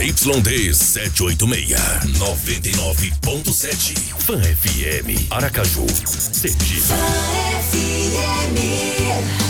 ZYD 786, 99.7. Fan FM, Aracaju, Sergipe. Fã FM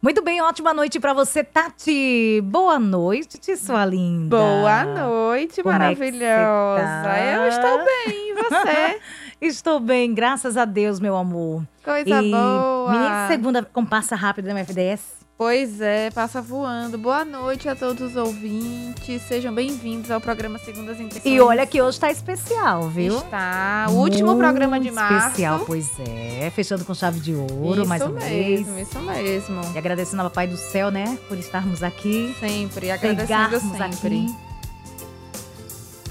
Muito bem, ótima noite pra você, Tati. Boa noite, sua linda. Boa noite, Como é maravilhosa. tá? Eu estou bem, e você? Estou bem, graças a Deus, meu amor. Coisa e, boa. Menina, segunda compassa rápida no FDS. Pois é, passa voando. Boa noite a todos os ouvintes. Sejam bem-vindos ao programa Segundas Intenções. E olha que hoje tá especial, viu? Está o último programa de Muito março. especial, pois é. Fechando com chave de ouro, isso mais uma vez. mesmo, isso mesmo. E agradecendo ao Papai do Céu, né, por estarmos aqui. Sempre, agradecendo sempre. aqui.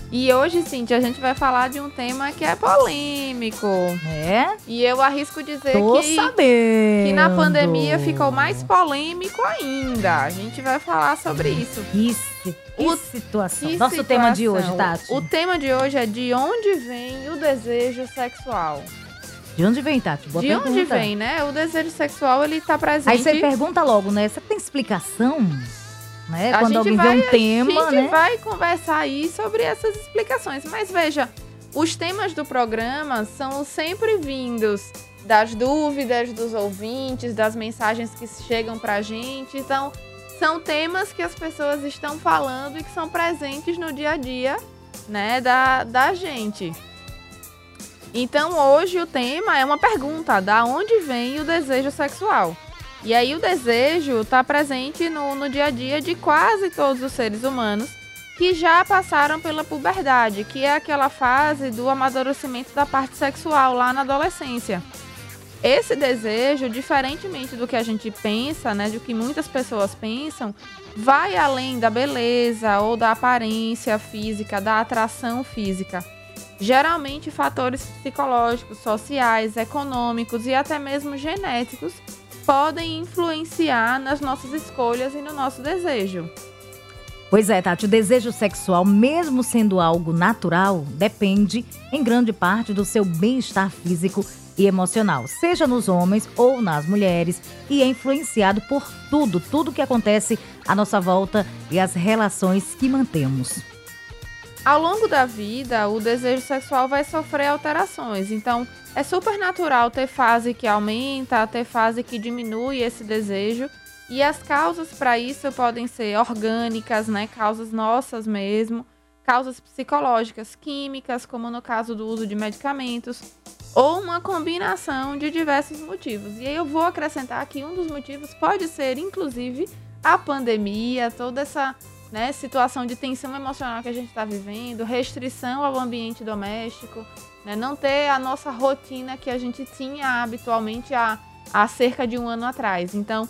E hoje, Cintia, a gente vai falar de um tema que é polêmico. É? E eu arrisco dizer Tô que sabendo. que na pandemia ficou mais polêmico ainda. A gente vai falar sobre isso. Si- que O- situação. Que Nosso tema de hoje, situação. Tati. O tema de hoje é de onde vem o desejo sexual. De onde vem, Tati? Boa de pergunta. onde vem, né? O desejo sexual, ele tá presente. Aí você pergunta logo, né? Você tem explicação? Né? A Quando gente alguém vai- vê um tema, A gente né? vai conversar aí sobre essas explicações. Mas veja, os temas do programa são sempre vindos das dúvidas dos ouvintes, das mensagens que chegam pra gente. Então, são temas que as pessoas estão falando e que são presentes no dia a dia, né, da, da gente. Então, hoje o tema é uma pergunta: da onde vem o desejo sexual? E aí o desejo está presente no, no dia a dia de quase todos os seres humanos que já passaram pela puberdade, que é aquela fase do amadurecimento da parte sexual lá na adolescência. Esse desejo, diferentemente do que a gente pensa, né, do que muitas pessoas pensam, vai além da beleza ou da aparência física, da atração física. Geralmente, fatores psicológicos, sociais, econômicos e até mesmo genéticos podem influenciar nas nossas escolhas e no nosso desejo. Pois é, Tati, o desejo sexual, mesmo sendo algo natural, depende, em grande parte, do seu bem-estar físico e emocional, seja nos homens ou nas mulheres, e é influenciado por tudo, tudo que acontece à nossa volta e as relações que mantemos. Ao longo da vida, o desejo sexual vai sofrer alterações. Então, é super natural ter fase que aumenta, ter fase que diminui esse desejo. E as causas para isso podem ser orgânicas, né? Causas nossas mesmo, causas psicológicas, químicas, como no caso do uso de medicamentos, ou uma combinação de diversos motivos. E aí eu vou acrescentar que um dos motivos pode ser, inclusive, a pandemia, toda essa né, situação de tensão emocional que a gente está vivendo, restrição ao ambiente doméstico, né, não ter a nossa rotina que a gente tinha habitualmente há, há cerca de um ano atrás. Então,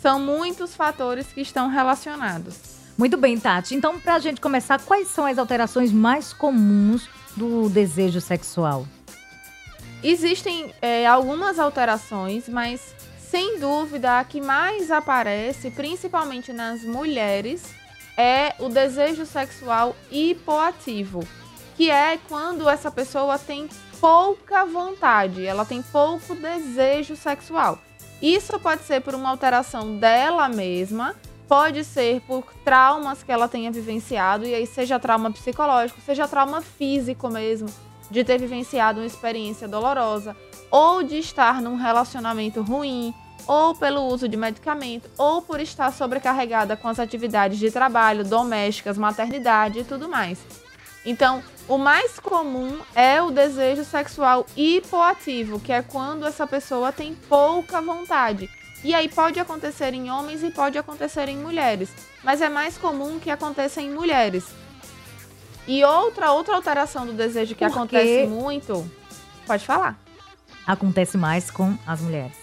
são muitos fatores que estão relacionados. Muito bem, Tati. Então, pra gente começar, quais são as alterações mais comuns do desejo sexual? Existem é, algumas alterações, mas sem dúvida a que mais aparece, principalmente nas mulheres, é o desejo sexual hipoativo, que é quando essa pessoa tem pouca vontade, ela tem pouco desejo sexual. Isso pode ser por uma alteração dela mesma, pode ser por traumas que ela tenha vivenciado, e aí seja trauma psicológico, seja trauma físico mesmo, de ter vivenciado uma experiência dolorosa, ou de estar num relacionamento ruim, ou pelo uso de medicamento, ou por estar sobrecarregada com as atividades de trabalho, domésticas, maternidade e tudo mais. Então, o mais comum é o desejo sexual hipoativo, que é quando essa pessoa tem pouca vontade. E aí pode acontecer em homens e pode acontecer em mulheres, mas é mais comum que aconteça em mulheres. E outra outra alteração do desejo que Por quê? acontece muito Pode falar. Acontece mais com as mulheres.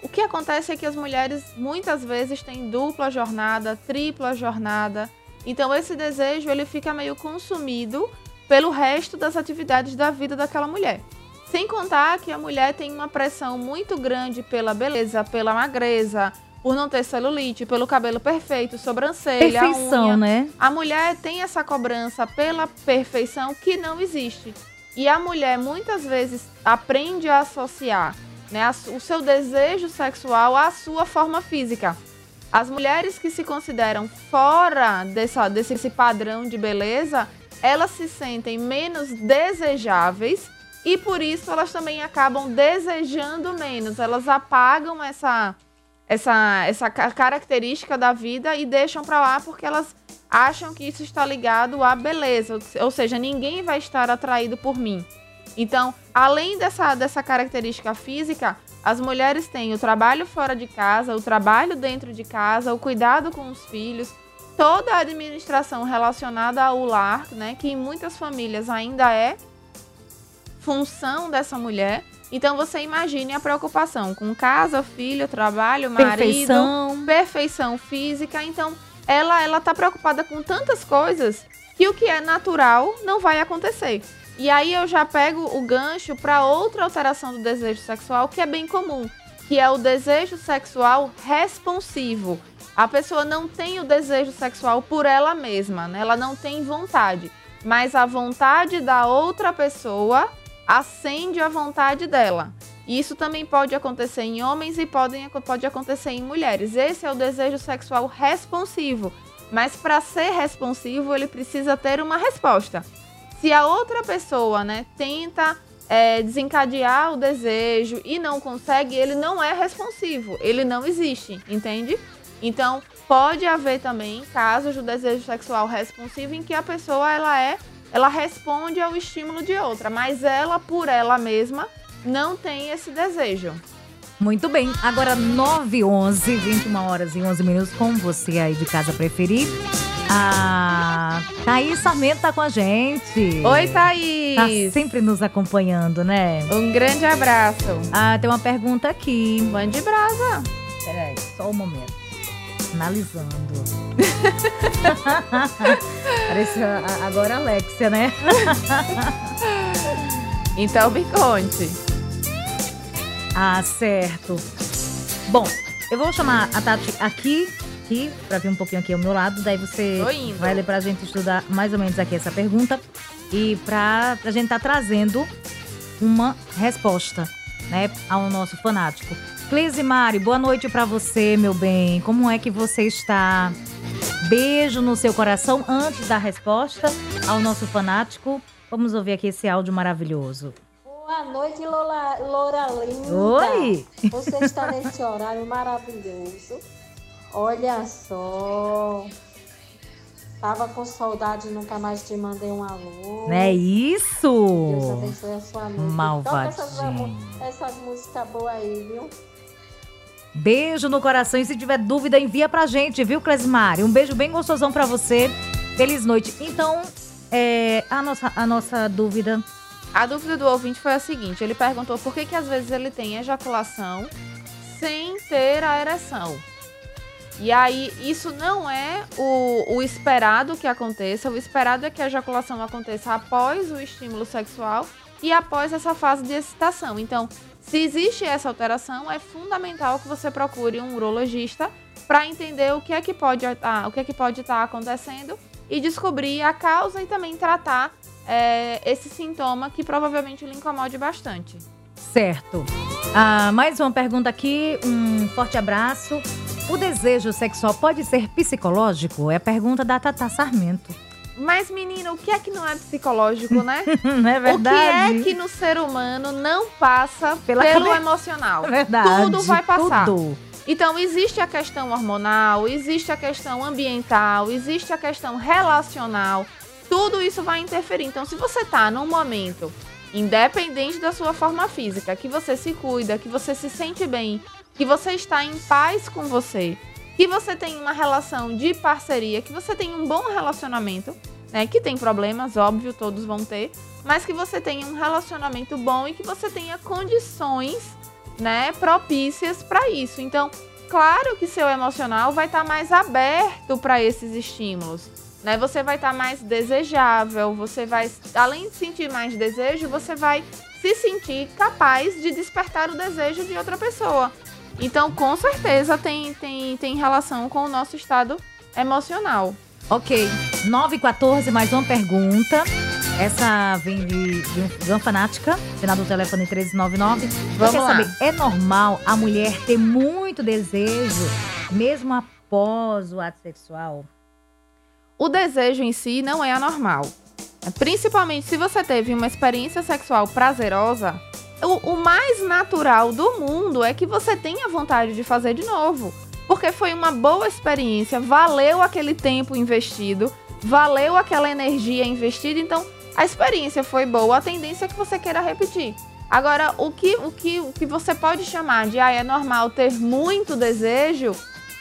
O que acontece é que as mulheres muitas vezes têm dupla jornada, tripla jornada. Então esse desejo ele fica meio consumido pelo resto das atividades da vida daquela mulher. Sem contar que a mulher tem uma pressão muito grande pela beleza, pela magreza, por não ter celulite, pelo cabelo perfeito, sobrancelha, Perfeição, unha. né? A mulher tem essa cobrança pela perfeição que não existe. E a mulher muitas vezes aprende a associar né, o seu desejo sexual à sua forma física. As mulheres que se consideram fora dessa, desse padrão de beleza, elas se sentem menos desejáveis e por isso elas também acabam desejando menos. Elas apagam essa, essa, essa ca- característica da vida e deixam pra lá porque elas acham que isso está ligado à beleza, ou seja, ninguém vai estar atraído por mim. Então, além dessa, dessa característica física, as mulheres têm o trabalho fora de casa, o trabalho dentro de casa, o cuidado com os filhos, toda a administração relacionada ao lar, né, que em muitas famílias ainda é função dessa mulher. Então você imagine a preocupação com casa, filho, trabalho, marido, Perfeição. perfeição física. Então, ela ela tá preocupada com tantas coisas que o que é natural não vai acontecer. E aí eu já pego o gancho para outra alteração do desejo sexual que é bem comum, que é o desejo sexual responsivo. A pessoa não tem o desejo sexual por ela mesma, né? Ela não tem vontade, mas a vontade da outra pessoa acende a vontade dela. Isso também pode acontecer em homens e pode acontecer em mulheres. Esse é o desejo sexual responsivo. Mas para ser responsivo, ele precisa ter uma resposta. Se a outra pessoa né, tenta é, desencadear o desejo e não consegue, ele não é responsivo. Ele não existe, entende? Então, pode haver também casos do desejo sexual responsivo em que a pessoa ela é, ela responde ao estímulo de outra, mas ela por ela mesma não tem esse desejo. Muito bem. Agora 9 11 21 horas e 11 minutos com você aí de casa preferir. A Thaís Sarmento tá com a gente. Oi, Tá Thaís! sempre nos acompanhando, né? Um grande abraço. Ah, tem uma pergunta aqui. Mande brasa. Peraí, só um momento. Analisando. Parece a- a- agora a Alexia, né? Então me conte. Ah, certo. Bom, eu vou chamar a Tati aqui, aqui, pra vir um pouquinho aqui ao meu lado. Daí você vai ler pra gente estudar mais ou menos aqui essa pergunta. E pra, pra gente tá trazendo uma resposta, né, ao nosso fanático. Cleise Mari, boa noite pra você, meu bem. Como é que você está? Beijo no seu coração antes da resposta ao nosso fanático. Vamos ouvir aqui esse áudio maravilhoso. Boa noite, Lola, Loura linda. Oi! Você está nesse horário maravilhoso. Olha só. Tava com saudade, nunca mais te mandei um alô. Não é Deus isso? abençoe a sua noite. Malvadinho. Toca essas, essas músicas boas aí, viu? Beijo no coração. E se tiver dúvida, envia pra gente, viu, Clesmari? Um beijo bem gostosão pra você. Feliz noite. Então, é, a, nossa, a nossa dúvida. A dúvida do ouvinte foi a seguinte: ele perguntou por que, que às vezes ele tem ejaculação sem ter a ereção. E aí, isso não é o, o esperado que aconteça. O esperado é que a ejaculação aconteça após o estímulo sexual e após essa fase de excitação. Então, se existe essa alteração, é fundamental que você procure um urologista para entender o que é que pode estar, o que é que estar acontecendo e descobrir a causa e também tratar é, esse sintoma que provavelmente lhe incomode bastante. Certo. Ah, mais uma pergunta aqui. Um forte abraço. O desejo sexual pode ser psicológico? É a pergunta da Tata Sarmento. Mas, menina, o que é que não é psicológico, né? Não é verdade? O que é que no ser humano não passa Pela pelo cabe- emocional? É verdade. Tudo vai passar. Tudo. Então, existe a questão hormonal, existe a questão ambiental, existe a questão relacional. Tudo isso vai interferir. Então, se você tá num momento, independente da sua forma física, que você se cuida, que você se sente bem, que você está em paz com você, que você tem uma relação de parceria, que você tem um bom relacionamento, né? Que tem problemas, óbvio, todos vão ter. mas que você tenha um relacionamento bom e que você tenha condições, né, propícias para isso. Então, claro que seu emocional vai estar tá mais aberto para esses estímulos. Né? Você vai estar tá mais desejável, você vai, além de sentir mais desejo, você vai se sentir capaz de despertar o desejo de outra pessoa. Então, com certeza, tem, tem, tem relação com o nosso estado emocional. Ok. 9 e 14, mais uma pergunta. Essa vem de, de uma fanática, final do telefone 1399. Vamos quer saber, é normal a mulher ter muito desejo, mesmo após o ato sexual? O desejo em si não é anormal. Principalmente se você teve uma experiência sexual prazerosa, o, o mais natural do mundo é que você tenha vontade de fazer de novo. Porque foi uma boa experiência, valeu aquele tempo investido, valeu aquela energia investida, então a experiência foi boa, a tendência é que você queira repetir. Agora, o que, o que, o que você pode chamar de ah, é normal ter muito desejo,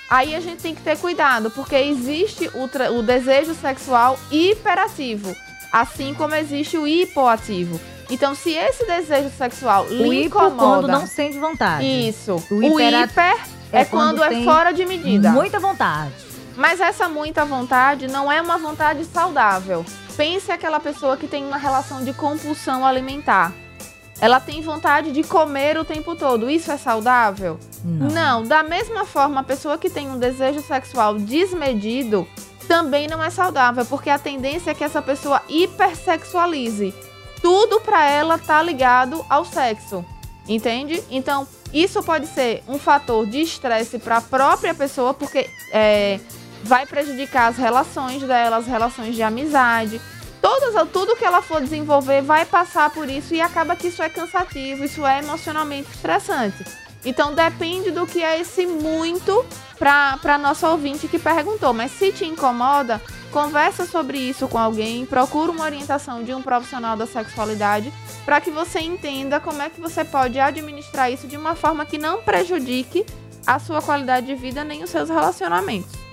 aí a gente tem que ter cuidado, porque existe o, o desejo sexual hiperativo, assim como existe o hipoativo. Então, se esse desejo sexual o lhe incomoda, quando não sente vontade. isso, O o, hipera- hiper é, quando, é tem fora de medida. Muita vontade. Mas essa muita vontade não é uma vontade saudável. Pense aquela pessoa que tem uma relação de compulsão alimentar. Ela tem vontade de comer o tempo todo. Isso é saudável? Não. Da mesma forma, a pessoa que tem um desejo sexual desmedido também não é saudável, porque a tendência é que essa pessoa hipersexualize. Tudo pra ela tá ligado ao sexo. Entende? Então, isso pode ser um fator de estresse para a própria pessoa, porque é, vai prejudicar as relações dela, as relações de amizade. Todas, tudo que ela for desenvolver vai passar por isso e acaba que isso é cansativo, isso é emocionalmente estressante. Então depende do que é esse muito para nossa ouvinte que perguntou. Mas se te incomoda, conversa sobre isso com alguém, procura uma orientação de um profissional da sexualidade para que você entenda como é que você pode administrar isso de uma forma que não prejudique a sua qualidade de vida nem os seus relacionamentos.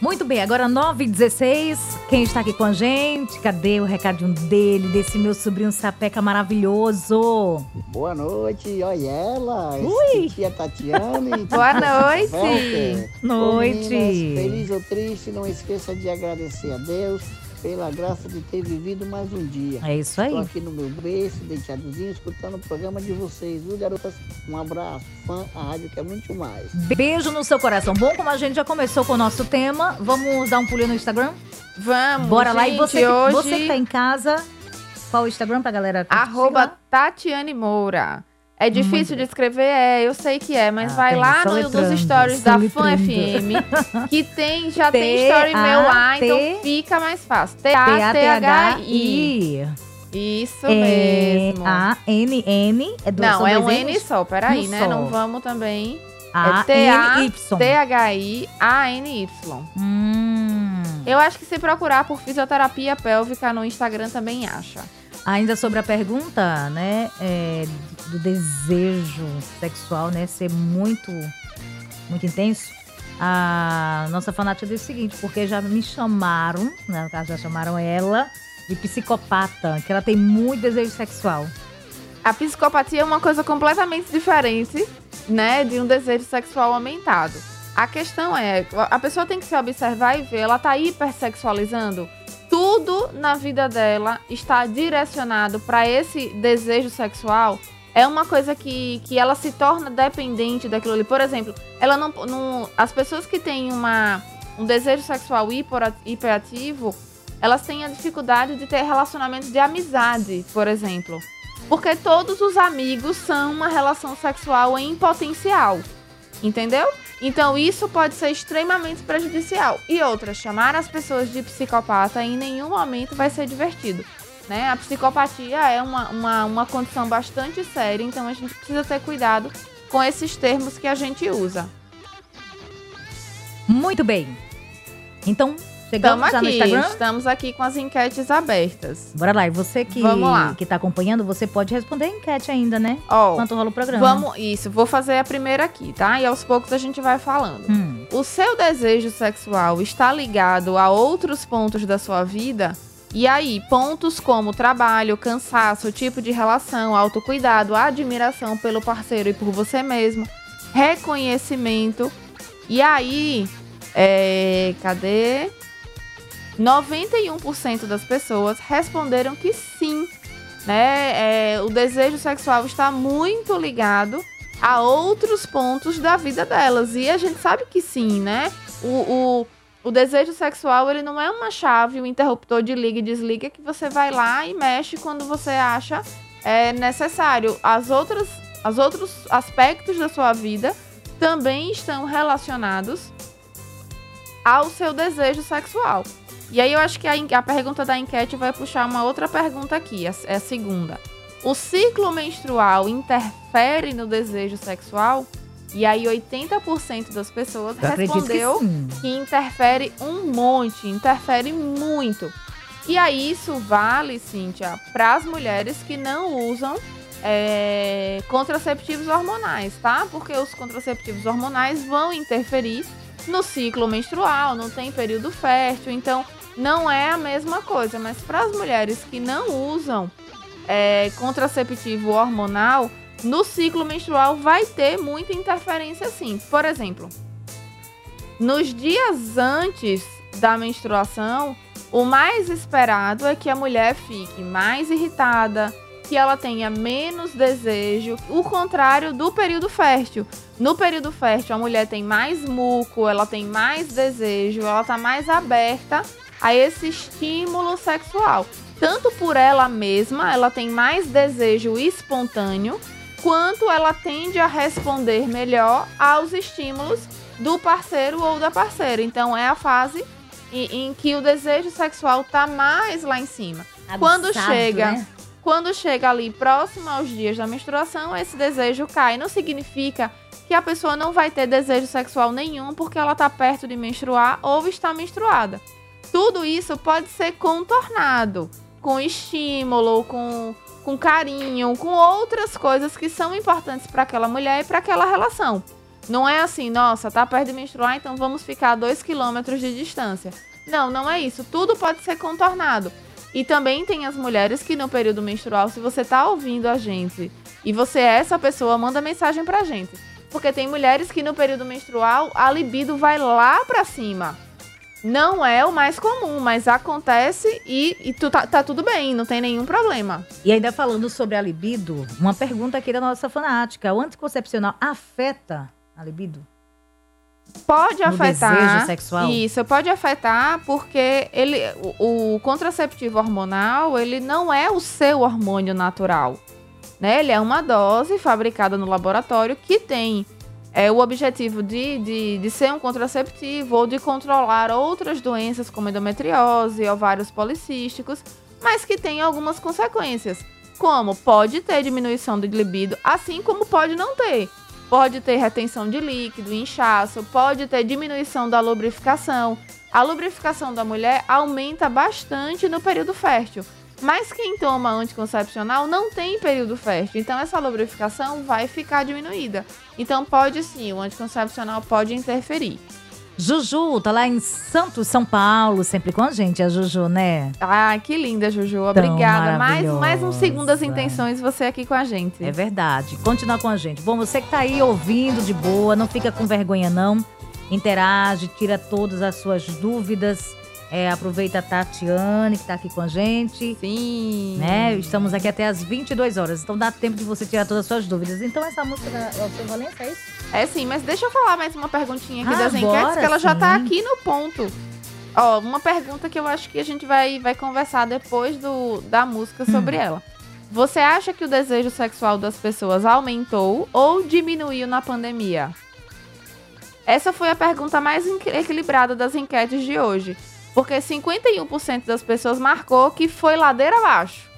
Muito bem, agora 9 h 16 Quem está aqui com a gente? Cadê o recadinho dele, desse meu sobrinho sapeca maravilhoso? Boa noite, olha ela, Ui. tia Tatiane. Boa noite. Walter. Ô, Noite. meninas, feliz ou triste, não esqueça de agradecer a Deus pela graça de ter vivido mais um dia. É isso Estou aí. aqui no meu berço, deitadozinho, escutando o programa de vocês, viu, garotas? Um abraço, fã, a rádio quer muito mais. Beijo no seu coração. Bom, como a gente já começou com o nosso tema, vamos dar um pulinho no Instagram? Vamos, Bora lá. E gente, você, que- hoje... você que tá em casa, qual o Instagram pra galera? Arroba? Tatiane Moura. É difícil de escrever? É, eu sei que é, mas Ah, vai tem, lá no, nos stories da Fã soletrando. FM, que tem, já tem T, story A, meu lá, então fica mais fácil. T-A-T-H-I. Isso mesmo. A-N-N. É do, Não, é um N só, peraí, né? Não vamos também. A-N-Y. T-H-I-A-N-Y. Hum. Eu acho que se procurar por fisioterapia pélvica no Instagram também acha. Ainda sobre a pergunta, né, é, do desejo sexual, né, ser muito, muito intenso, a nossa fanática disse o seguinte, porque já me chamaram, né, no caso já chamaram ela, de psicopata, que ela tem muito desejo sexual. A psicopatia é uma coisa completamente diferente, né, de um desejo sexual aumentado. A questão é, a pessoa tem que se observar e ver, ela tá hipersexualizando. Tudo na vida dela está direcionado para esse desejo sexual. É uma coisa que, que ela se torna dependente daquilo ali. Por exemplo, ela não, não as pessoas que têm uma, um desejo sexual hiper- hiperativo, elas têm a dificuldade de ter relacionamentos de amizade, por exemplo. Porque todos os amigos são uma relação sexual em potencial. Entendeu? Então isso pode ser extremamente prejudicial. E outra, chamar as pessoas de psicopata em nenhum momento vai ser divertido. Né? A psicopatia é uma, uma, uma condição bastante séria, então a gente precisa ter cuidado com esses termos que a gente usa. Muito bem. Então, chegamos Estamos no aqui, Instagram? estamos aqui com as enquetes abertas. Bora lá, e você que, Vamos lá. que tá acompanhando, você pode responder a enquete ainda, né? Ó, Enquanto rola o programa. vamos, isso, vou fazer a primeira aqui, tá? E aos poucos a gente vai falando. Hum. o seu desejo sexual está ligado a outros pontos da sua vida, E aí, pontos como trabalho, cansaço, tipo de relação, autocuidado, admiração pelo parceiro e por você mesmo, reconhecimento. E aí, é, cadê? 91% das pessoas responderam que sim, né? É, o desejo sexual está muito ligado a outros pontos da vida delas. E a gente sabe que sim, né? O, o, o desejo sexual, ele não é uma chave, um interruptor de liga e desliga que você vai lá e mexe quando você acha é, necessário. As outras, as outros aspectos da sua vida também estão relacionados ao seu desejo sexual. E aí eu acho que a, a pergunta da enquete vai puxar uma outra pergunta aqui, é a segunda. O ciclo menstrual interfere no desejo sexual? E aí 80% das pessoas Eu respondeu que que interfere um monte, interfere muito. E aí isso vale, Cíntia, para as mulheres que não usam é, contraceptivos hormonais, tá? Porque os contraceptivos hormonais vão interferir no ciclo menstrual, não tem período fértil, então não é a mesma coisa. Mas para as mulheres que não usam é, contraceptivo hormonal, no ciclo menstrual vai ter muita interferência sim. Por exemplo, nos dias antes da menstruação, o mais esperado é que a mulher fique mais irritada, que ela tenha menos desejo, o contrário do período fértil. No período fértil, a mulher tem mais muco, ela tem mais desejo, ela tá mais aberta a esse estímulo sexual. Tanto por ela mesma, ela tem mais desejo espontâneo, quanto ela tende a responder melhor aos estímulos do parceiro ou da parceira. Então é a fase em, em que o desejo sexual tá mais lá em cima. Quando Aguçado, chega, né? quando chega ali próximo aos dias da menstruação, esse desejo cai. Não significa que a pessoa não vai ter desejo sexual nenhum porque ela tá perto de menstruar ou está menstruada. Tudo isso pode ser contornado com estímulo, com, com carinho, com outras coisas que são importantes para aquela mulher e para aquela relação. Não é assim, nossa, tá perto de menstruar, então vamos ficar a dois quilômetros de distância. Não, não é isso. Tudo pode ser contornado. E também tem as mulheres que no período menstrual, se você tá ouvindo a gente e você é essa pessoa, manda mensagem pra gente. Porque tem mulheres que no período menstrual a libido vai lá pra cima. Não é o mais comum, mas acontece e, e tu tá, tá tudo bem, não tem nenhum problema. E ainda falando sobre a libido, uma pergunta aqui da nossa fanática. O anticoncepcional afeta a libido? Pode No afetar. desejo sexual? Isso, pode afetar porque ele, o, o contraceptivo hormonal, ele não é o seu hormônio natural. Né? Ele é uma dose fabricada no laboratório que tem é, o objetivo de, de, de ser um contraceptivo ou de controlar outras doenças como endometriose, ovários policísticos, mas que tem algumas consequências. Como pode ter diminuição de libido, assim como pode não ter. Pode ter retenção de líquido, inchaço, pode ter diminuição da lubrificação. A lubrificação da mulher aumenta bastante no período fértil. Mas quem toma anticoncepcional não tem período fértil, então essa lubrificação vai ficar diminuída. Então pode sim, o anticoncepcional pode interferir. Juju, tá lá em Santos, São Paulo, sempre com a gente, a Juju, né? Ah, que linda, Juju. Obrigada. Mais, mais um segundo das maravilhosa. intenções você aqui com a gente. É verdade. Continua com a gente. Bom, você que tá aí ouvindo de boa, não fica com vergonha não. Interage, tira todas as suas dúvidas. É, aproveita a Tatiane, que tá aqui com a gente. Sim. Né? Estamos aqui até as 22 horas, então dá tempo de você tirar todas as suas dúvidas. Então essa música da Alceu Valença é isso? É sim, mas deixa eu falar mais uma perguntinha aqui Ah, das enquetes, que ela já tá sim. aqui no ponto. Ó, uma pergunta que eu acho que a gente vai, vai conversar depois do, da música sobre Hum. ela. Você acha que o desejo sexual das pessoas aumentou ou diminuiu na pandemia? Essa foi a pergunta mais equi- equilibrada das enquetes de hoje. Porque 51% das pessoas marcou que foi ladeira abaixo.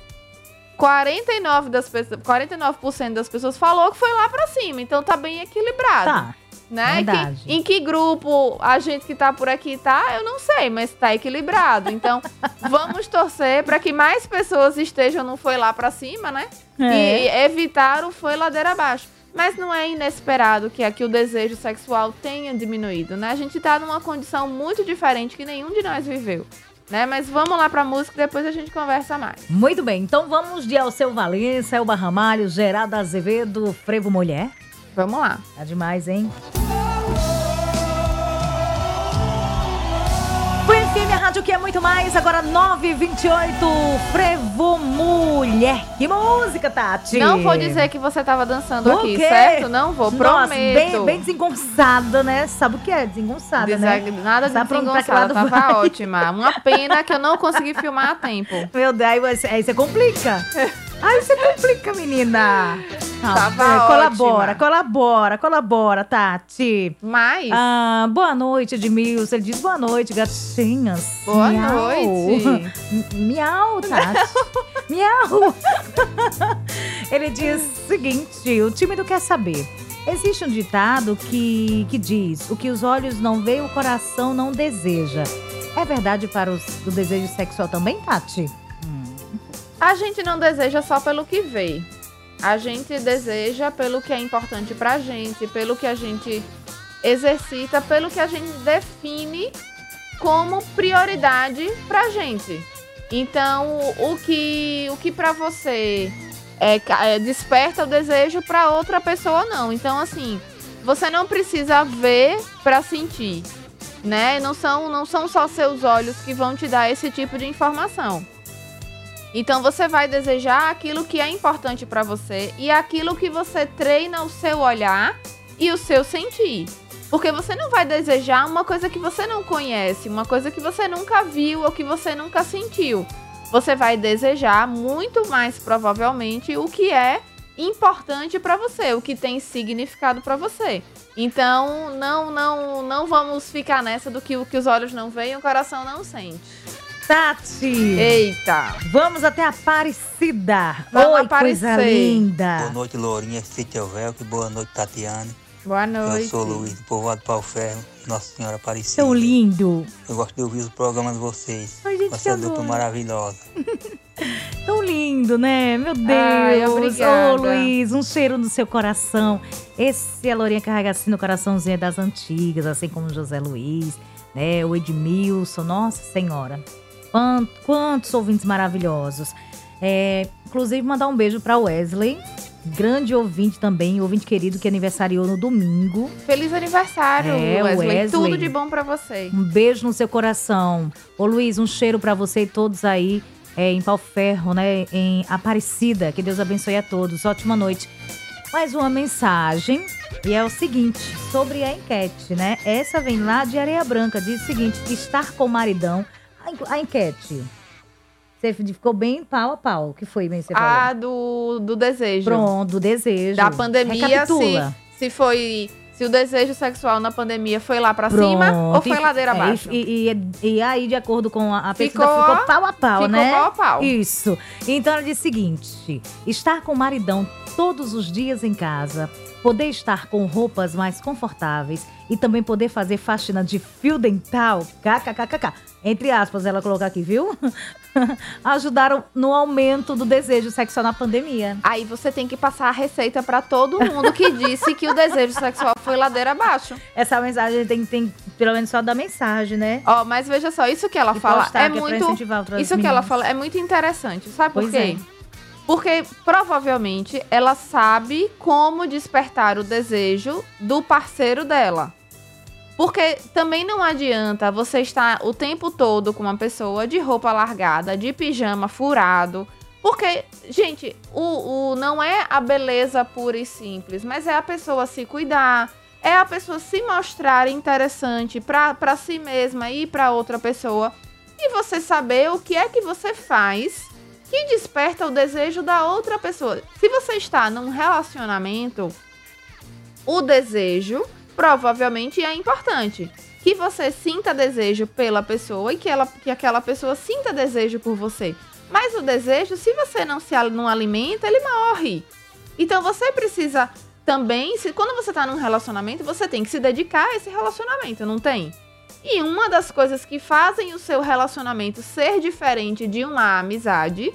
49%, das pessoas, 49 das pessoas falou que foi lá pra cima. Então tá bem equilibrado Tá. né? Que- em que grupo a gente que tá por aqui tá, eu não sei, mas tá equilibrado. Então, vamos torcer para que mais pessoas estejam no foi lá pra cima, né? É. E evitar o foi ladeira abaixo. Mas não é inesperado que aqui o desejo sexual tenha diminuído, né? A gente tá numa condição muito diferente que nenhum de nós viveu. né? Mas vamos lá pra música e depois a gente conversa mais. Muito bem, então vamos de Alceu Valença, Elba Ramalho, Geraldo Azevedo, Frevo Mulher. Vamos lá. Tá demais, hein? FM, a rádio que é muito mais, agora 9h28, Frevo Mulher. Que música, Tati? Não vou dizer que você tava dançando aqui, certo? Não vou, Nossa, prometo. bem, bem desengonçada, né? Sabe o que é desengonçada, né? Nada de que desengonçada, tava vai? ótima. Uma pena que eu não consegui filmar a tempo. Meu Deus, aí você complica. Aí você complica, menina. Não, Tava é, colabora, colabora, colabora, Tati. Mas, Ah, boa noite, Edmilson. Ele diz boa noite, gatinhas. boa Miau. noite. Miau, Tati. Miau. Ele diz o seguinte: o time do quer saber. Existe um ditado que, que diz: o que os olhos não veem, o coração não deseja. É verdade para os do desejo sexual também, Tati? A gente não deseja só pelo que vê. A gente deseja pelo que é importante pra gente, pelo que a gente exercita, pelo que a gente define como prioridade pra gente. Então, o que o que para você é, é, desperta o desejo pra outra pessoa não. Então, assim, você não precisa ver pra sentir, né? Não são não são só seus olhos que vão te dar esse tipo de informação. Então você vai desejar aquilo que é importante pra você e aquilo que você treina o seu olhar e o seu sentir. Porque você não vai desejar uma coisa que você não conhece, uma coisa que você nunca viu ou que você nunca sentiu. Você vai desejar muito mais provavelmente o que é importante pra você, o que tem significado pra você. Então, não não não vamos ficar nessa do que o que os olhos não veem, o coração não sente. Tati! Eita. Vamos até Aparecida. Vamos Oi, coisa aparecer. linda. Boa noite, Lourinha, Velco. Boa noite, Tatiane. Boa noite. Eu sou o Luiz, do povoado Pau Ferro, Nossa Senhora Aparecida. Seu lindo. Eu gosto de ouvir os programas de vocês. Ai, gente, essa que dupla maravilhosa. Tão lindo, né? Meu Deus. Ai, obrigada. Ô, Luiz, um cheiro no seu coração. Esse a Lourinha carrega assim no coraçãozinho das antigas, assim como o José Luiz, né? O Edmilson. Nossa Senhora. Quant- Quantos ouvintes maravilhosos. É, inclusive, mandar um beijo pra Wesley. Grande ouvinte também, ouvinte querido que aniversariou no domingo. Feliz aniversário, É, Wesley. Wesley. Tudo de bom pra você. Um beijo no seu coração. Ô Luiz, um cheiro pra você e todos aí é, em Pau Ferro, né? Em Aparecida. Que Deus abençoe a todos. Ótima noite. Mais uma mensagem. E é o seguinte, sobre a enquete, né? Essa vem lá de Areia Branca. Diz o seguinte: estar com o maridão. A, enqu- a enquete. Você ficou bem pau a pau. O que foi, bem? Você falou? A do, do desejo. Pronto, do desejo. Da pandemia, Recapitula. se, se foi. Se o desejo sexual na pandemia foi lá pra cima ou foi E- ladeira é, abaixo? E, e- e aí, de acordo com a, a pesquisa, Ficou- ficou pau a pau, ficou né? pau a pau. Isso. Então ela diz o seguinte: estar com o maridão todos os dias em casa, poder estar com roupas mais confortáveis e também poder fazer faxina de fio dental, kkkk. Entre aspas, ela colocar aqui, viu? Ajudaram no aumento do desejo sexual na pandemia. Aí você tem que passar a receita pra todo mundo que disse que o desejo sexual foi ladeira abaixo. Essa mensagem tem, tem pelo menos só da mensagem, né? Ó, mas veja só, isso que ela E fala postar, é que é muito. Isso que ela meninas. fala é muito interessante. Sabe por Pois quê? é. Porque provavelmente ela sabe como despertar o desejo do parceiro dela. Porque também não adianta você estar o tempo todo com uma pessoa de roupa largada, de pijama furado. Porque, gente, o, o não é a beleza pura e simples, mas é a pessoa se cuidar, é a pessoa se mostrar interessante pra si mesma e pra outra pessoa. E você saber o que é que você faz que desperta o desejo da outra pessoa. Se você está num relacionamento, o desejo provavelmente é importante. Que você sinta desejo pela pessoa e que, ela, que aquela pessoa sinta desejo por você. Mas o desejo, se você não se não alimenta, ele morre. Então você precisa também, se quando você está num relacionamento, você tem que se dedicar a esse relacionamento, não tem? E uma das coisas que fazem o seu relacionamento ser diferente de uma amizade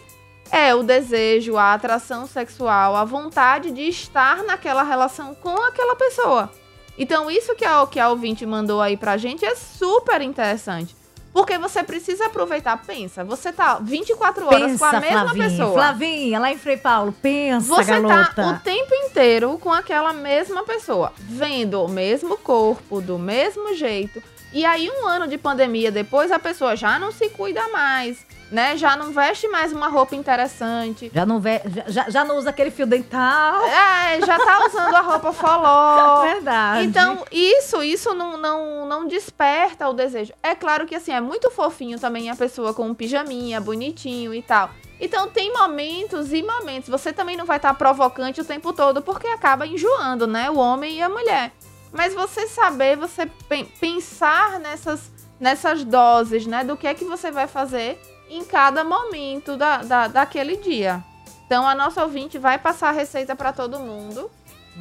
é o desejo, a atração sexual, a vontade de estar naquela relação com aquela pessoa. Então, isso que a, que a ouvinte mandou aí pra gente é super interessante. Porque você precisa aproveitar. Pensa, você tá 24 horas com a mesma Flavinha. pessoa. Flavinha, lá em Frei Paulo, pensa, Você garota. tá o tempo inteiro com aquela mesma pessoa, vendo o mesmo corpo, do mesmo jeito. E aí, um ano de pandemia depois, a pessoa já não se cuida mais, né? Já não veste mais uma roupa interessante. Já não, ve... já- já, não usa aquele fio dental. É, já tá usando a roupa foló. Verdade. Então, isso, isso não, não, não desperta o desejo. É claro que assim, é muito fofinho também a pessoa com um pijaminha, bonitinho e tal. Então tem momentos e momentos. Você também não vai estar provocante o tempo todo, porque acaba enjoando, né? O homem e a mulher. Mas você saber, você pen- pensar nessas, nessas doses, né? Do que é que você vai fazer em cada momento da, da, daquele dia. Então a nossa ouvinte vai passar a receita para todo mundo.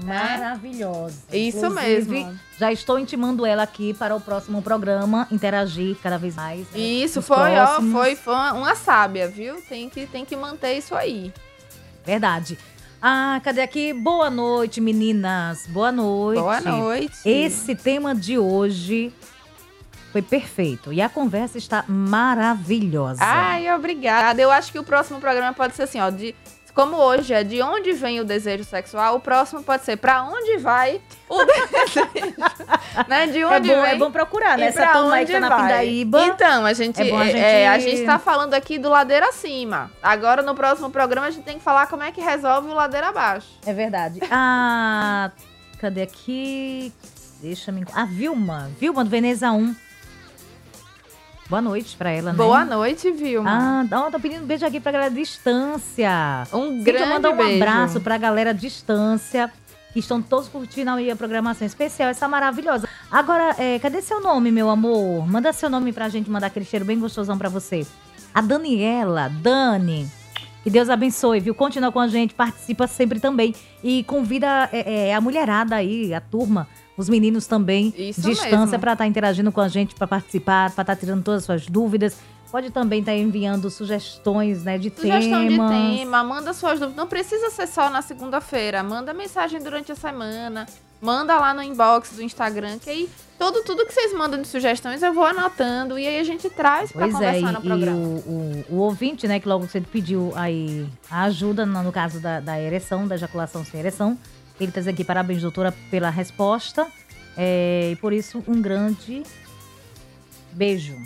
Maravilhosa. Isso Inclusive, mesmo. Já estou intimando ela aqui para o próximo programa interagir cada vez mais. né, Isso nos foi, próximos. ó, foi, foi uma, uma sábia, viu? Tem que, tem que manter isso aí. Verdade. Ah, cadê aqui? Boa noite, meninas. Boa noite. Boa noite. Esse tema de hoje foi perfeito e a conversa está maravilhosa. Ai, obrigada. Eu acho que o próximo programa pode ser assim, ó, de como hoje é de onde vem o desejo sexual, o próximo pode ser pra onde vai o desejo, né? De é, onde bom, vem é bom procurar, né? Essa turma aí tá na. Pindaíba. Então, a gente, É bom a é, gente- é, a gente tá falando aqui do ladeira acima. Agora, no próximo programa, a gente tem que falar como é que resolve o ladeira abaixo. É verdade. Ah, cadê aqui? Deixa-me. A Vilma. Vilma do Veneza 1. Boa noite pra ela, né? Boa noite, Vilma. Ah, ó, tô pedindo um beijo aqui pra galera à distância. um Cíntia grande manda um beijo. abraço pra galera à distância. Que estão todos curtindo aí a programação especial, essa maravilhosa. Agora, é, cadê seu nome, meu amor? Manda seu nome pra gente mandar aquele cheiro bem gostosão pra você. A Daniela, Dani. Que Deus abençoe, viu? Continua com a gente, participa sempre também. E convida é, é, a mulherada aí, a turma, os meninos também, Isso distância, pra estar interagindo com a gente, pra participar, pra estar tirando todas as suas dúvidas. Pode também estar enviando sugestões, né, de Sugestão temas. de tema, manda suas dúvidas. Não precisa ser só na segunda-feira. Manda mensagem durante a semana. Manda lá no inbox do Instagram, que aí todo, tudo que vocês mandam de sugestões eu vou anotando e aí a gente traz Pois é, conversar e, no e programa. o, o, o ouvinte, né, que logo você pediu aí a ajuda no, no caso da, da ereção, da ejaculação sem ereção. Ele traz aqui, parabéns, doutora, pela resposta. É, e por isso, um grande beijo.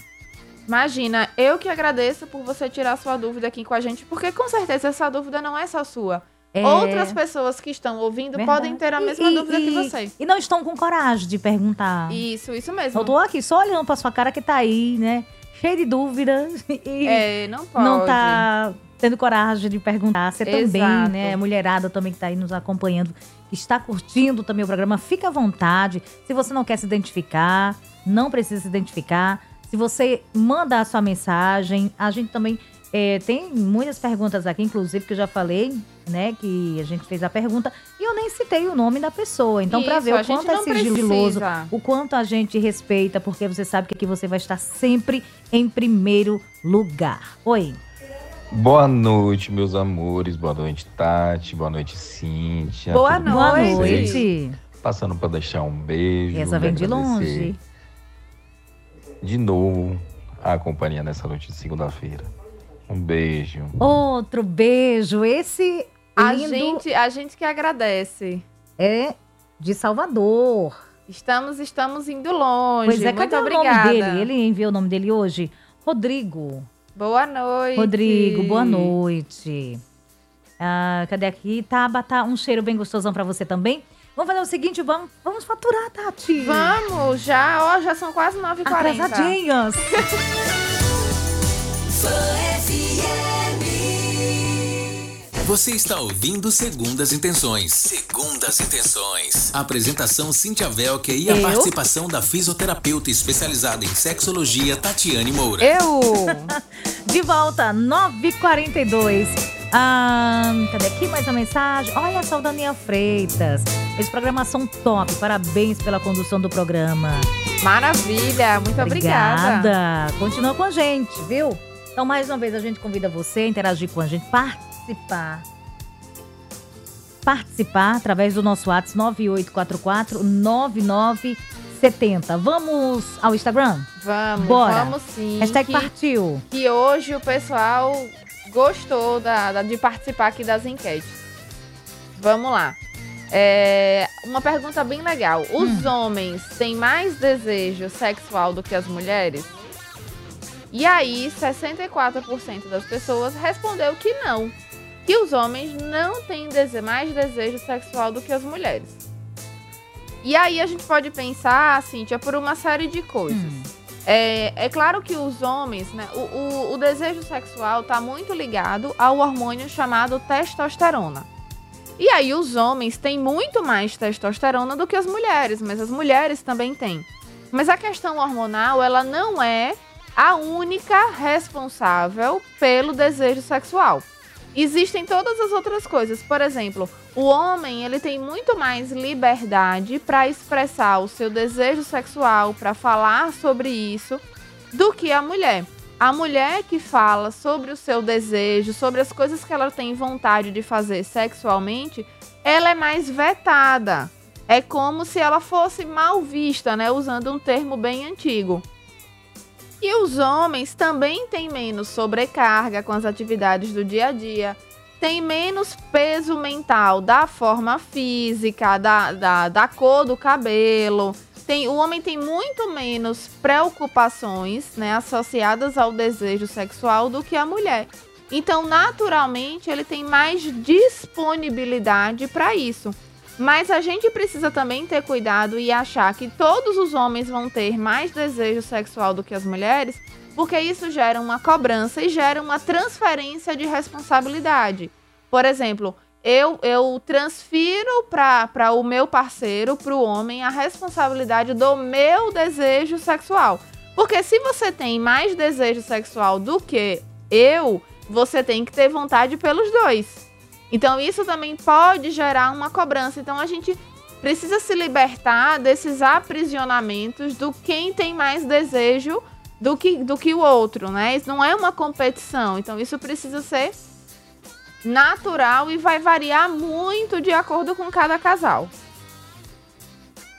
Imagina, eu que agradeço por você tirar sua dúvida aqui com a gente, porque com certeza essa dúvida não é só sua. É, Outras pessoas que estão ouvindo verdade. podem ter a mesma E- dúvida e- que você. E não estão com coragem de perguntar. Isso, isso mesmo. Eu tô aqui só olhando pra sua cara que tá aí, né? Cheio de dúvidas. E É, não pode. não tá tendo coragem de perguntar. Você também, Exato. né? A mulherada também que tá aí nos acompanhando, está curtindo também o programa, fica à vontade. Se você não quer se identificar, não precisa se identificar. Se você manda a sua mensagem, a gente também é, tem muitas perguntas aqui, inclusive, que eu já falei, né? Que a gente fez a pergunta e eu nem citei o nome da pessoa. Então, pra Isso, ver o quanto é sigiloso, precisa. o quanto a gente respeita, porque você sabe que aqui você vai estar sempre em primeiro lugar. Oi. Boa noite, meus amores. Boa noite, Tati. Boa noite, Cíntia. Boa Tudo Boa noite. Passando para deixar um beijo. Essa vem de longe. De novo, a companhia nessa noite de segunda-feira. Um beijo. Outro beijo. Esse A lindo gente, a gente que agradece. é de Salvador. Estamos, estamos indo longe. Pois é, Muito cadê obrigada. o nome dele? Ele enviou o nome dele hoje? Rodrigo. Boa noite. Rodrigo, boa noite. Ah, cadê aqui? Tabata, um cheiro bem gostosão pra você também. Vamos fazer o seguinte, vamos, vamos faturar, Tati. Vamos, já, ó, já são quase 9h40. Atrasadinhas. Você está ouvindo Segundas Intenções. Segundas Intenções. Apresentação Cíntia Velker e a Eu? participação da fisioterapeuta especializada em sexologia Tatiane Moura. Eu. De volta, 9h42. Ah, cadê aqui mais uma mensagem? Olha só o Daniel Freitas. Esse programação top. Parabéns pela condução do programa. Maravilha, muito obrigada. Obrigada. Continua com a gente, viu? Então, mais uma vez, a gente convida você a interagir com a gente, participar. Participar através do nosso WhatsApp 9844 99 70. Vamos ao Instagram? Vamos, Bora. vamos sim. Hashtag que, partiu. que hoje o pessoal gostou da, da- de participar aqui das enquetes. Vamos lá. É, uma pergunta bem legal. Os Hum. homens têm mais desejo sexual do que as mulheres? E aí, 64% das pessoas respondeu que não. Que os homens não têm mais desejo sexual do que as mulheres. E aí a gente pode pensar, Cíntia, por uma série de coisas. Hum. É, é claro que os homens, né? O, o, o desejo sexual está muito ligado ao hormônio chamado testosterona. E aí os homens têm muito mais testosterona do que as mulheres, mas as mulheres também têm. Mas a questão hormonal, ela não é a única responsável pelo desejo sexual. Existem todas as outras coisas. Por exemplo, o homem ele tem muito mais liberdade para expressar o seu desejo sexual, para falar sobre isso, do que a mulher. A mulher que fala sobre o seu desejo, sobre as coisas que ela tem vontade de fazer sexualmente, ela é mais vetada. É como se ela fosse mal vista, né? Usando um termo bem antigo. E os homens também têm menos sobrecarga com as atividades do dia a dia, tem menos peso mental da forma física, da, da, da cor do cabelo. Tem, o homem tem muito menos preocupações né, associadas ao desejo sexual do que a mulher. Então, naturalmente, ele tem mais disponibilidade para isso. Mas a gente precisa também ter cuidado e achar que todos os homens vão ter mais desejo sexual do que as mulheres, porque isso gera uma cobrança e gera uma transferência de responsabilidade. Por exemplo, eu, eu transfiro para o meu parceiro, para o homem, a responsabilidade do meu desejo sexual. Porque se você tem mais desejo sexual do que eu, você tem que ter vontade pelos dois. Então isso também pode gerar uma cobrança. Então a gente precisa se libertar desses aprisionamentos do quem tem mais desejo do que, do que o outro, né? Isso não é uma competição. Então isso precisa ser natural e vai variar muito de acordo com cada casal.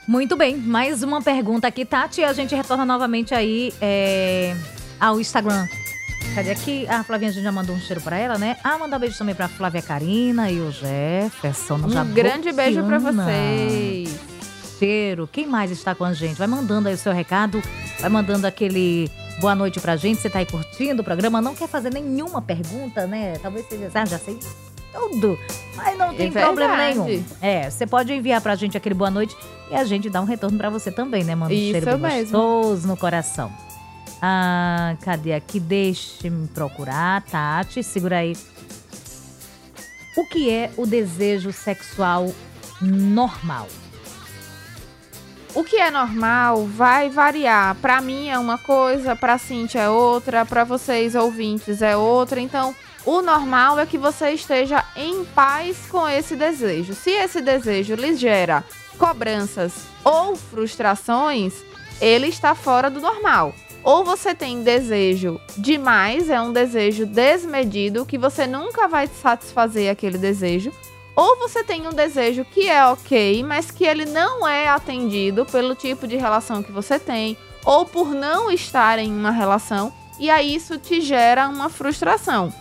Muito bem, mais uma pergunta aqui, Tati. A gente retorna novamente aí é, ao Instagram. Cadê aqui? A Flavinha a gente já mandou um cheiro pra ela, né? Ah, mandar um beijo também pra Flávia Karina e o Jefferson. Um grande beijo para Boquiana. vocês. Cheiro. Quem mais está com a gente? Vai mandando aí o seu recado, vai mandando aquele boa noite pra gente. Você tá aí curtindo o programa, não quer fazer nenhuma pergunta, né? Talvez você ah, já sei tudo, mas não tem É problema nenhum. É, você pode enviar pra gente aquele boa noite e a gente dá um retorno pra você também, né? Manda um Isso cheiro bem mesmo. gostoso no coração. Ah, cadê aqui? Deixe-me procurar, Tati, segura aí. O que é o desejo sexual normal? O que é normal vai variar. Pra mim é uma coisa, pra Cintia é outra, pra vocês ouvintes é outra. Então, o normal é que você esteja em paz com esse desejo. Se esse desejo lhe gera cobranças ou frustrações, ele está fora do normal. Ou você tem desejo demais, é um desejo desmedido, que você nunca vai satisfazer aquele desejo. Ou você tem um desejo que é ok, mas que ele não é atendido pelo tipo de relação que você tem, ou por não estar em uma relação, e aí isso te gera uma frustração.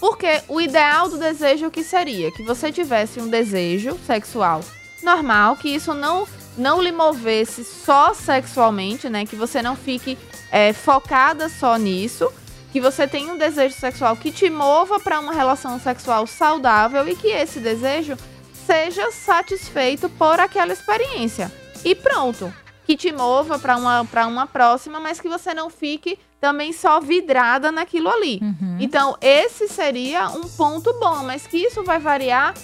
Porque o ideal do desejo que seria que você tivesse um desejo sexual normal, que isso não não lhe movesse só sexualmente, né? Que você não fique é, focada só nisso, que você tenha um desejo sexual que te mova para uma relação sexual saudável e que esse desejo seja satisfeito por aquela experiência. E pronto, que te mova para uma, pra uma próxima, mas que você não fique também só vidrada naquilo ali. Então, esse seria um ponto bom, mas que isso vai variar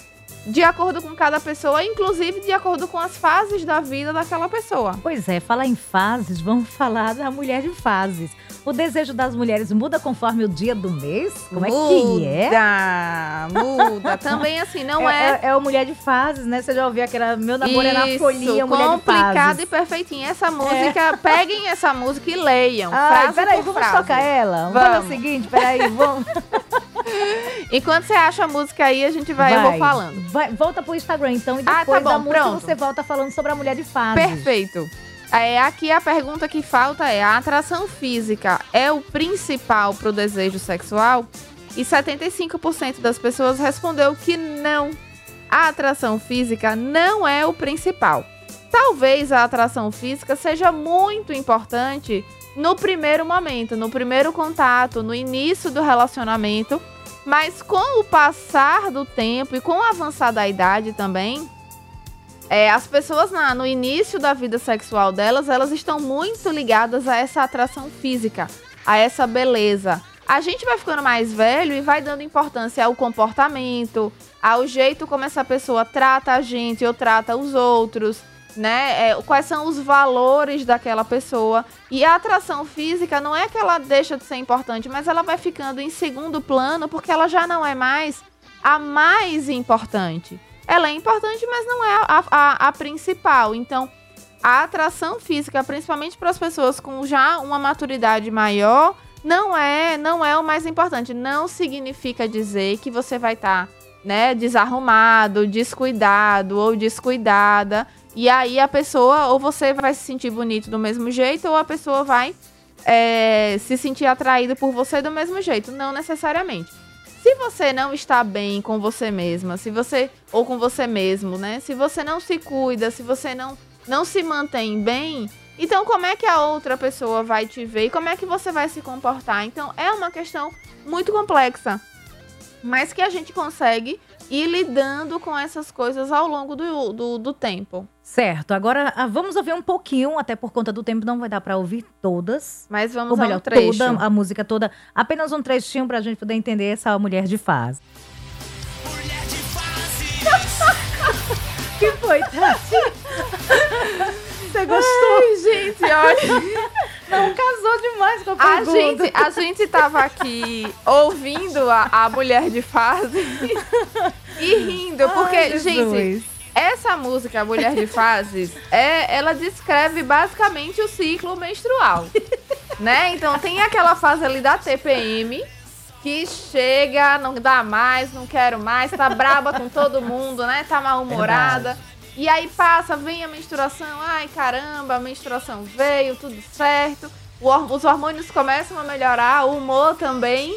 de acordo com cada pessoa, inclusive de acordo com as fases da vida daquela pessoa. Pois é, falar em fases, vamos falar da mulher de fases. O desejo das mulheres muda conforme o dia do mês? Como é que é? Muda, muda. Também assim, não é. É, é o mulher de fases, né? Você já ouviu aquela Meu namoro é na Isso, folhinha, mulher de complicado fases. e perfeitinho. Essa música, peguem essa música e leiam. Ai, frase peraí, por vamos frase. tocar ela? Vamos fazer o Vamos. seguinte, peraí, vamos. Enquanto você acha a música aí, a gente vai, eu vou falando. Vai, volta pro Instagram, então, e Ah, tá depois bom, da música pronto. você volta falando sobre a mulher de fase. Perfeito. É, aqui a pergunta que falta é: a atração física é o principal para o desejo sexual? E 75% das pessoas respondeu que não. A atração física não é o principal. Talvez a atração física seja muito importante no primeiro momento, no primeiro contato, no início do relacionamento, mas com o passar do tempo e com o avançar da idade também, é, as pessoas na- no início da vida sexual delas, elas estão muito ligadas a essa atração física, a essa beleza. A gente vai ficando mais velho e vai dando importância ao comportamento, ao jeito como essa pessoa trata a gente ou trata os outros, né? É, quais são os valores daquela pessoa. E a atração física não é que ela deixa de ser importante, mas ela vai ficando em segundo plano porque ela já não é mais a mais importante. Ela é importante, mas não é a, a, a principal. Então, a atração física, principalmente para as pessoas com já uma maturidade maior, não é, não é o mais importante. Não significa dizer que você vai estar, né, desarrumado, descuidado ou descuidada. E aí a pessoa, ou você vai se sentir bonito do mesmo jeito, ou a pessoa vai é, se sentir atraída por você do mesmo jeito. Não necessariamente. Se você não está bem com você mesma, se você ou com você mesmo, né? Se você não se cuida, se você não não se mantém bem, então como é que a outra pessoa vai te ver e como é que você vai se comportar? Então é uma questão muito complexa, mas que a gente consegue ir lidando com essas coisas ao longo do, do, do tempo. Certo, agora ah, vamos ouvir um pouquinho, até por conta do tempo não vai dar pra ouvir todas. Mas vamos Ou a melhor, um trecho. toda a música toda. Apenas um trechinho pra gente poder entender essa mulher de fase. que foi, Tati? Você gostou? Ai, gente, olha. Não casou demais com a A pergunta. gente, a gente tava aqui ouvindo a, a mulher de fase e rindo, porque, Ai, gente. Essa música, Mulher de Fases, é, ela descreve basicamente o ciclo menstrual. né? Então tem aquela fase ali da TPM que chega, não dá mais, não quero mais, tá braba com todo mundo, né? Tá mal-humorada. E aí passa, vem a menstruação, ai caramba, a menstruação veio, tudo certo. O os hormônios começam a melhorar, o humor também.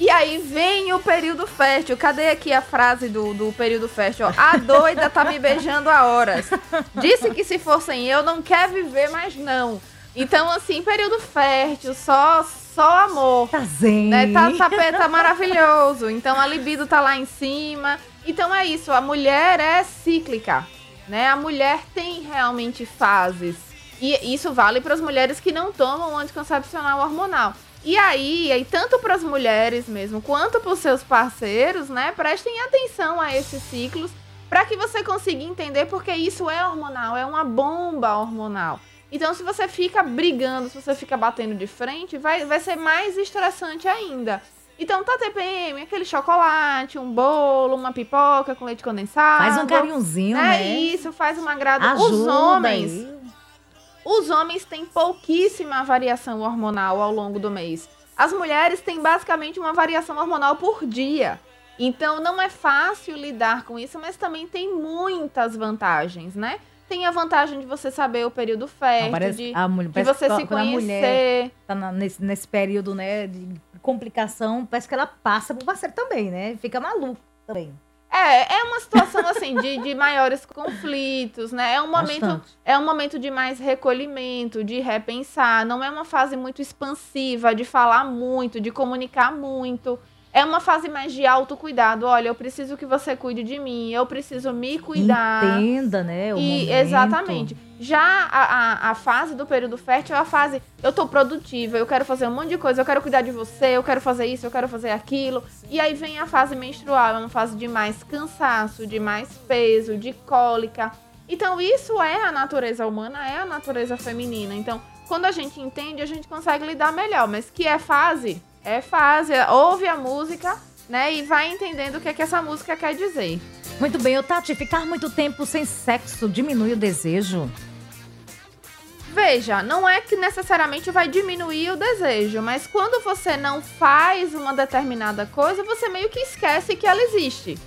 E aí vem o período fértil. Cadê aqui a frase do, do período fértil? ó? A doida tá me beijando há horas. Disse que se fossem eu, não quer viver mais não. Então, assim, período fértil, só, só amor. Tá zen. Né? Tá, tá, pe- tá maravilhoso. Então a libido tá lá em cima. Então é isso, a mulher é cíclica, né? A mulher tem realmente fases. E isso vale para as mulheres que não tomam anticoncepcional hormonal. E aí, aí tanto para as mulheres mesmo, quanto para os seus parceiros, né? Prestem atenção a esses ciclos para que você consiga entender porque isso é hormonal, é uma bomba hormonal. Então, se você fica brigando, se você fica batendo de frente, vai, vai ser mais estressante ainda. Então, tá TPM, aquele chocolate, um bolo, uma pipoca com leite condensado. Faz um carinhozinho, É né? isso, faz uma agrada. Os Ajuda homens, aí. Os homens têm pouquíssima variação hormonal ao longo do mês. As mulheres têm basicamente uma variação hormonal por dia. Então não é fácil lidar com isso, mas também tem muitas vantagens, né? Tem a vantagem de você saber o período Não, fértil, parece- de, a mulher, de você que se conhecer. mulher tá na- nesse, nesse período, né, de complicação, parece que ela passa pro parceiro também, né? Fica maluco também. É, é uma situação assim de, de maiores conflitos, né? É um momento, Bastante. é um momento de mais recolhimento, de repensar. Não é uma fase muito expansiva, de falar muito, de comunicar muito. É uma fase mais de autocuidado. Olha, eu preciso que você cuide de mim, eu preciso me cuidar. Entenda, né? O E, momento. exatamente. Já a, a, a fase do período fértil é a fase eu tô produtiva, eu quero fazer um monte de coisa, eu quero cuidar de você, eu quero fazer isso, eu quero fazer aquilo. E aí vem a fase menstrual, é uma fase de mais cansaço, de mais peso, de cólica. Então isso é a natureza humana, é a natureza feminina. Então, quando a gente entende, a gente consegue lidar melhor. Mas que é fase, é fase. Ouve a música, né? E vai entendendo o que, é que essa música quer dizer. Muito bem, ô Tati, ficar muito tempo sem sexo diminui o desejo? Veja, não é que necessariamente vai diminuir o desejo, mas quando você não faz uma determinada coisa, você meio que esquece que ela existe,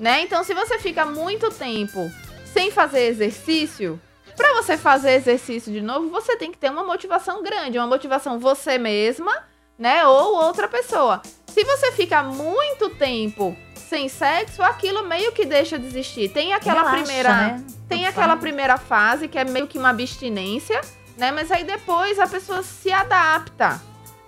né? Então, se você fica muito tempo sem fazer exercício, para você fazer exercício de novo, você tem que ter uma motivação grande, uma motivação você mesma, né, ou outra pessoa. Se você fica muito tempo sem sexo, aquilo meio que deixa de existir. Tem aquela Relaxa, primeira, né? tem Não aquela primeira fase que é meio que uma abstinência, né? Mas aí depois a pessoa se adapta,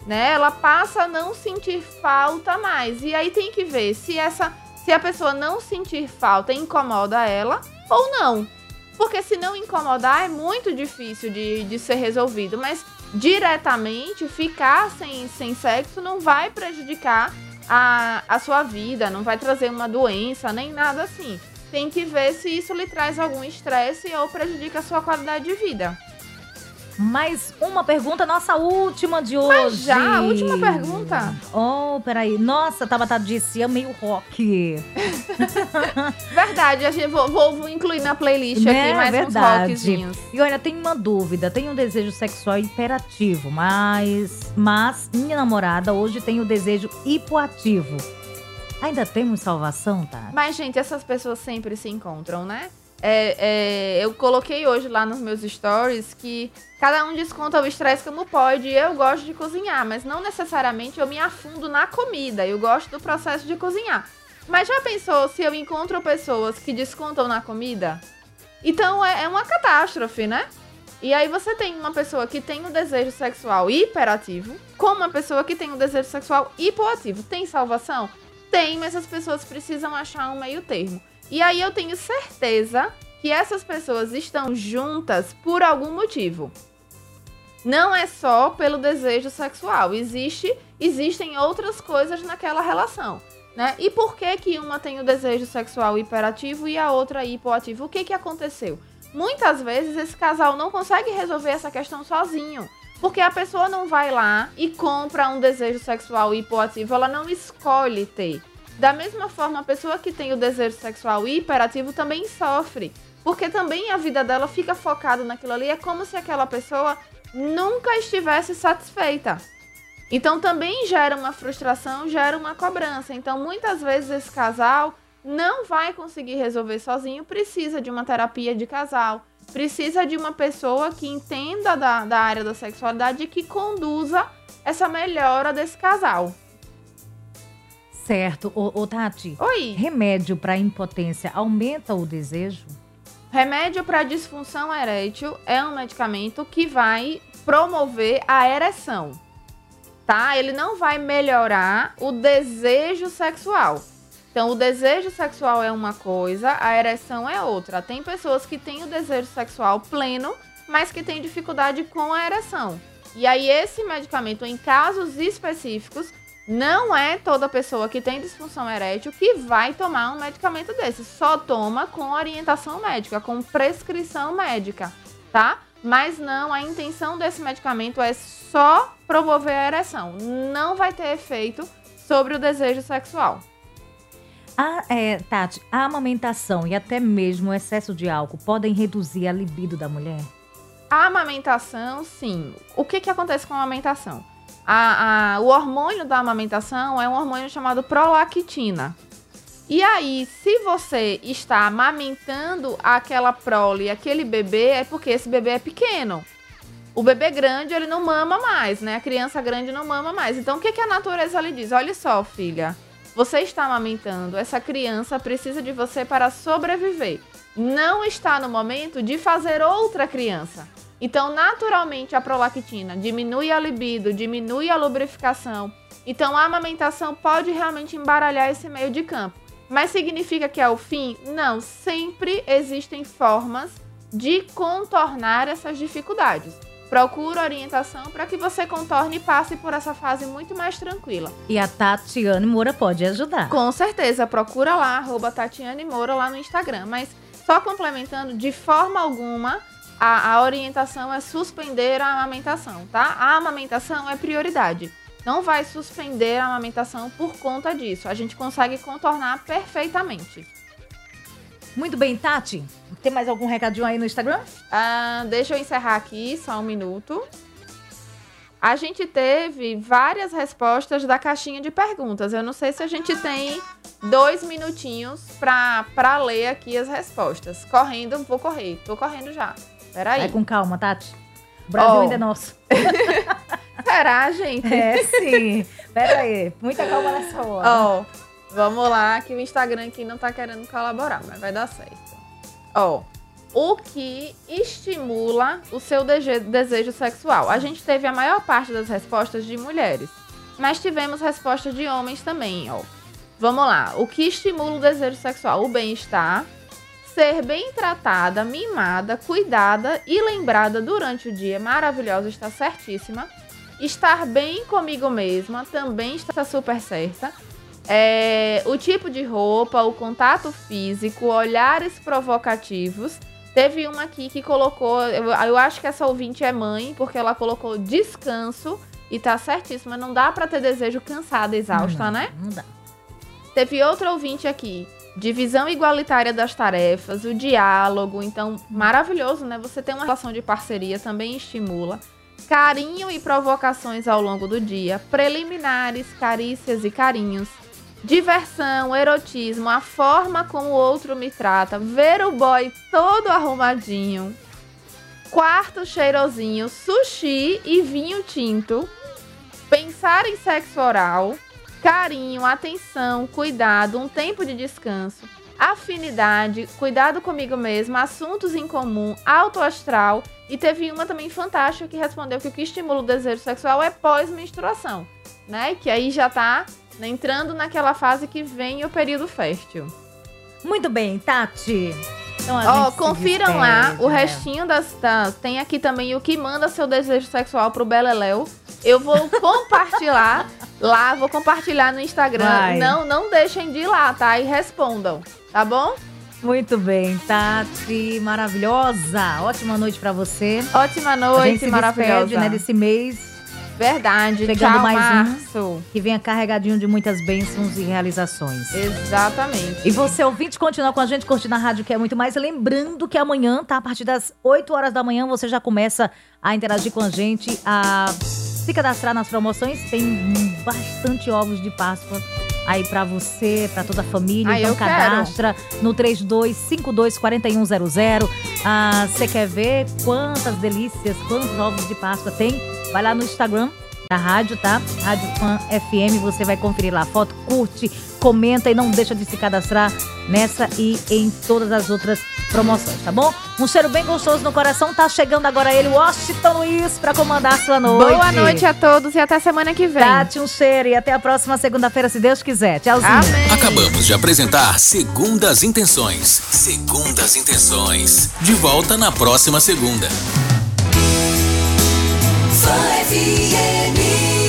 né? Ela passa a não sentir falta mais. E aí tem que ver se essa, se a pessoa não sentir falta incomoda ela ou não. Porque se não incomodar é muito difícil de, de ser resolvido. Mas diretamente ficar sem, sem sexo não vai prejudicar a, a sua vida, não vai trazer uma doença, nem nada assim. Tem que ver se isso lhe traz algum estresse ou prejudica a sua qualidade de vida. Mais uma pergunta, nossa última de hoje. Mas já, a última pergunta. Oh, peraí. Nossa, Tabata disse, amei o rock. Verdade, a gente, vou, vou- incluir na playlist Né? aqui mais Verdade. uns rockzinhos. E olha, tem uma dúvida. Tem um desejo sexual hiperativo, mas, mas minha namorada hoje tem o desejo hipoativo. Ainda temos salvação, tá? Mas, gente, essas pessoas sempre se encontram, né? É, é, eu coloquei hoje lá nos meus stories que cada um desconta o estresse como pode. Eu gosto de cozinhar, mas não necessariamente eu me afundo na comida. Eu gosto do processo de cozinhar. Mas já pensou se eu encontro pessoas que descontam na comida? Então é, é uma catástrofe, né? E aí você tem uma pessoa que tem um desejo sexual hiperativo, com uma pessoa que tem um desejo sexual hipoativo. Tem salvação? Tem, mas as pessoas precisam achar um meio termo. E aí eu tenho certeza que essas pessoas estão juntas por algum motivo. Não é só pelo desejo sexual, existe, existem outras coisas naquela relação, né? E por que que uma tem o desejo sexual hiperativo e a outra hipoativo? O que que aconteceu? Muitas vezes esse casal não consegue resolver essa questão sozinho. Porque a pessoa não vai lá e compra um desejo sexual hipoativo, ela não escolhe ter. Da mesma forma, a pessoa que tem o desejo sexual hiperativo também sofre. Porque também a vida dela fica focada naquilo ali. É como se aquela pessoa nunca estivesse satisfeita. Então também gera uma frustração, gera uma cobrança. Então muitas vezes esse casal não vai conseguir resolver sozinho, precisa de uma terapia de casal, precisa de uma pessoa que entenda da, da área da sexualidade e que conduza essa melhora desse casal. Certo. Ô, ô, Tati, Oi! remédio para impotência aumenta o desejo? Remédio para disfunção erétil é um medicamento que vai promover a ereção, tá? Ele não vai melhorar o desejo sexual. Então, o desejo sexual é uma coisa, a ereção é outra. Tem pessoas que têm o desejo sexual pleno, mas que têm dificuldade com a ereção. E aí, esse medicamento, em casos específicos, não é toda pessoa que tem disfunção erétil que vai tomar um medicamento desse. Só toma com orientação médica, com prescrição médica, tá? Mas não, a intenção desse medicamento é só promover a ereção. Não vai ter efeito sobre o desejo sexual. A, é, Tati, a amamentação e até mesmo o excesso de álcool podem reduzir a libido da mulher? A amamentação, sim. O que, que acontece com a amamentação? A, a- o hormônio da amamentação é um hormônio chamado prolactina. E aí, se você está amamentando aquela prole, aquele bebê, é porque esse bebê é pequeno. O bebê grande, ele não mama mais, né? A criança grande não mama mais. Então, o que, que a natureza lhe diz? Olha só, filha, você está amamentando, essa criança precisa de você para sobreviver. Não está no momento de fazer outra criança. Então, naturalmente, a prolactina diminui a libido, diminui a lubrificação. Então, a amamentação pode realmente embaralhar esse meio de campo. Mas significa que é o fim? Não, sempre existem formas de contornar essas dificuldades. Procura orientação para que você contorne e passe por essa fase muito mais tranquila. E a Tatiane Moura pode ajudar. Com certeza, procura lá, arroba Tatiane Moura lá no Instagram. Mas só complementando, de forma alguma, a, a orientação é suspender a amamentação, tá? A amamentação é prioridade. Não vai suspender a amamentação por conta disso. A gente consegue contornar perfeitamente. Muito bem, Tati. Tem mais algum recadinho aí no Instagram? Ah, deixa eu encerrar aqui, só um minuto. A gente teve várias respostas da caixinha de perguntas. Eu não sei se a gente tem dois minutinhos pra ler aqui as respostas. Correndo, vou correr. Tô correndo já. Peraí. Vai com calma, Tati. O Brasil Ó. ainda é nosso. Será, gente? É, sim. Pera aí. Muita calma nessa hora. Ó, vamos lá, que o Instagram aqui não tá querendo colaborar, mas vai dar certo. Ó, o que estimula o seu desejo sexual? A gente teve a maior parte das respostas de mulheres, mas tivemos respostas de homens também, ó. Vamos lá, o que estimula o desejo sexual? O bem-estar, ser bem tratada, mimada, cuidada e lembrada durante o dia, maravilhosa, está certíssima. Estar bem comigo mesma também está super certa. É, o tipo de roupa, o contato físico, olhares provocativos. Teve uma aqui que colocou. Eu, eu acho que essa ouvinte é mãe, porque ela colocou descanso e tá certíssima. Não dá pra ter desejo cansada, exausta, não, né? Não dá. Teve outro ouvinte aqui. Divisão igualitária das tarefas, o diálogo. Então, maravilhoso, né? Você tem uma relação de parceria, também estimula. Carinho e provocações ao longo do dia. Preliminares, carícias e carinhos. Diversão, erotismo, a forma como o outro me trata. Ver o boy todo arrumadinho. Quarto cheirosinho, sushi e vinho tinto. Pensar em sexo oral carinho, atenção, cuidado, um tempo de descanso, afinidade, cuidado comigo mesma, assuntos em comum, alto astral. E teve uma também fantástica que respondeu que o que estimula o desejo sexual é pós-menstruação, né? Que aí já tá né, entrando naquela fase que vem o período fértil. Muito bem, Tati. Então se confiram lá despede, o né? restinho das, das. Tem aqui também o que manda seu desejo sexual pro Beleléu. Eu vou compartilhar lá, vou compartilhar no Instagram. Vai. Não, não deixem de ir lá, tá? E respondam, tá bom? Muito bem, Tati, maravilhosa. Ótima noite pra você. Ótima a gente noite, se maravilhosa. despede, né, desse mês. Verdade. Chegando Tchau, mais um. março. Que venha carregadinho de muitas bênçãos e realizações. Exatamente. E você, ouvinte, continua com a gente, curtindo a rádio, que é muito mais. Lembrando que amanhã, tá? A partir das 8 horas da manhã, você já começa a interagir com a gente, a se cadastrar nas promoções. Tem bastante ovos de Páscoa aí pra você, pra toda a família. Ah, então eu quero. cadastra no 32524100. Ah, Você quer ver quantas delícias, quantos ovos de Páscoa tem? Vai lá no Instagram da rádio, tá? Rádio Fan FM, você vai conferir lá a foto, curte, comenta e não deixa de se cadastrar nessa e em todas as outras promoções, tá bom? Um cheiro bem gostoso no coração, tá chegando agora ele, Washington Luiz, pra comandar a sua noite. Boa noite a todos e até semana que vem. Tati, um cheiro e até a próxima segunda-feira, se Deus quiser. Tchauzinho. Amém. Acabamos de apresentar Segundas Intenções. Segundas Intenções. De volta na próxima segunda. Fã FM.